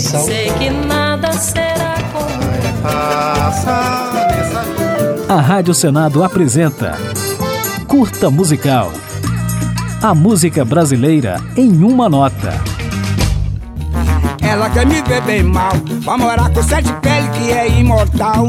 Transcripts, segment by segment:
sal. Sei que nada será como Passa nessa vida. A Rádio Senado apresenta Curta Musical. A música brasileira em uma nota. Ela quer me ver bem mal, vai morar com sete pele que é imortal.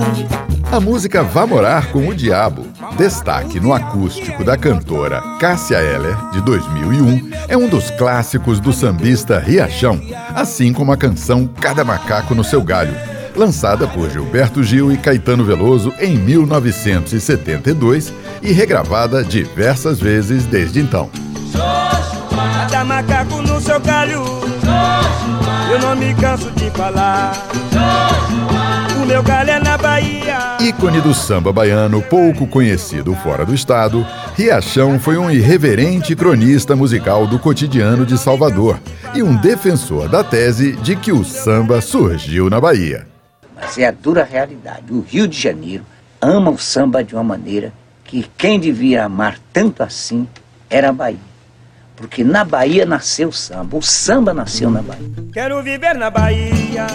A música Vá Morar com o Diabo, destaque no acústico da cantora Cássia Eller, de 2001, é um dos clássicos do sambista Riachão, assim como a canção Cada Macaco no Seu Galho, lançada por Gilberto Gil e Caetano Veloso em 1972 e regravada diversas vezes desde então. Cada macaco no seu galho, eu não me canso de falar. O meu galho. Ícone do samba baiano, pouco conhecido fora do estado, Riachão foi um irreverente cronista musical do cotidiano de Salvador e um defensor da tese de que o samba surgiu na Bahia. Mas é a dura realidade. O Rio de Janeiro ama o samba de uma maneira que quem devia amar tanto assim era a Bahia. Porque na Bahia nasceu o samba, o samba nasceu na Bahia. Quero viver na Bahia,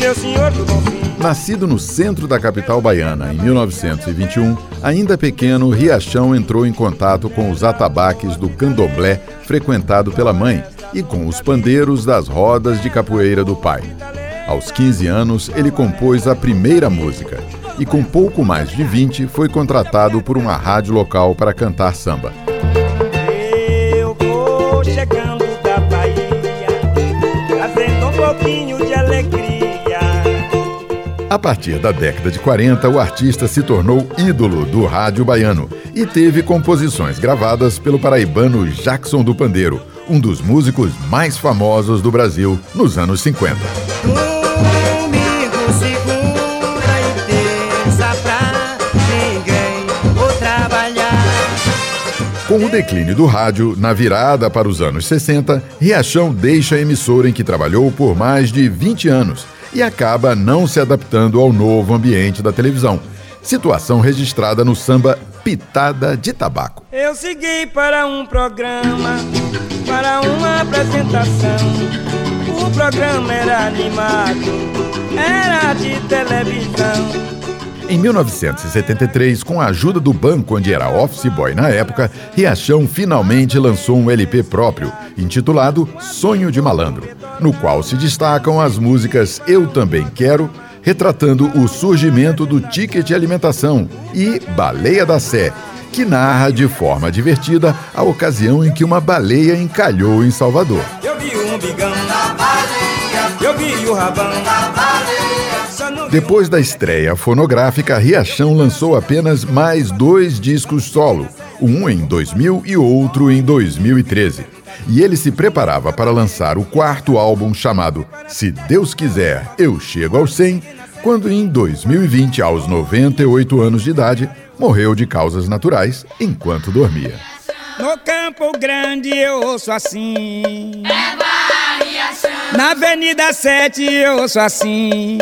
meu senhor do bom fim. Nascido no centro da capital baiana em 1921, ainda pequeno, Riachão entrou em contato com os atabaques do candomblé frequentado pela mãe e com os pandeiros das rodas de capoeira do pai. Aos 15 anos, ele compôs a primeira música e, com pouco mais de 20, foi contratado por uma rádio local para cantar samba. Eu vou chegando da Bahia, trazendo um pouquinho de alegria. A partir da década de 40, o artista se tornou ídolo do rádio baiano e teve composições gravadas pelo paraibano Jackson do Pandeiro, um dos músicos mais famosos do Brasil nos anos 50. Domingo, segunda e terça pra ninguém vou trabalhar. Com o declínio do rádio, na virada para os anos 60, Riachão deixa a emissora em que trabalhou por mais de 20 anos e acaba não se adaptando ao novo ambiente da televisão. Situação registrada no samba Pitada de Tabaco. Eu segui para um programa, para uma apresentação. O programa era animado, era de televisão. Em 1973, com a ajuda do banco onde era office boy na época, Riachão finalmente lançou um LP próprio, intitulado Sonho de Malandro, no qual se destacam as músicas Eu Também Quero, retratando o surgimento do ticket alimentação, e Baleia da Sé, que narra de forma divertida a ocasião em que uma baleia encalhou em Salvador. Eu vi um bigão da baleia, eu vi o rabão da baleia. Depois da estreia fonográfica, Riachão lançou apenas mais dois discos solo, um em 2000 e outro em 2013. E ele se preparava para lançar o quarto álbum chamado Se Deus Quiser, Eu Chego aos 100, quando em 2020, aos 98 anos de idade, morreu de causas naturais enquanto dormia. No Campo Grande eu ouço assim. É. Na Avenida 7 eu ouço assim.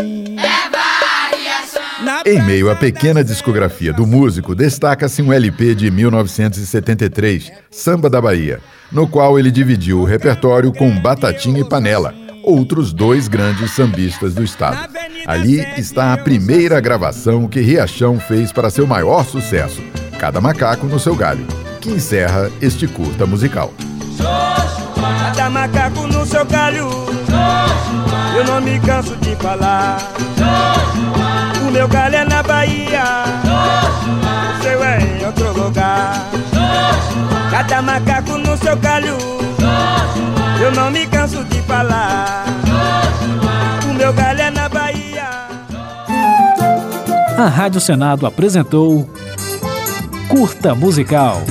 Em meio à pequena discografia do músico, destaca-se um LP de 1973, Samba da Bahia, no qual ele dividiu o repertório com Batatinha e Panela, outros dois grandes sambistas do estado. Ali está a primeira gravação que Riachão fez para seu maior sucesso, Cada Macaco no Seu Galho, que encerra este curta musical. Cada macaco no seu galho. Eu não me canso de falar. Meu galho é na Bahia. Seu é em outro lugar. Cada macaco no seu galho. Eu não me canso de falar. O meu galho é na Bahia. A Rádio Senado apresentou Curta Musical.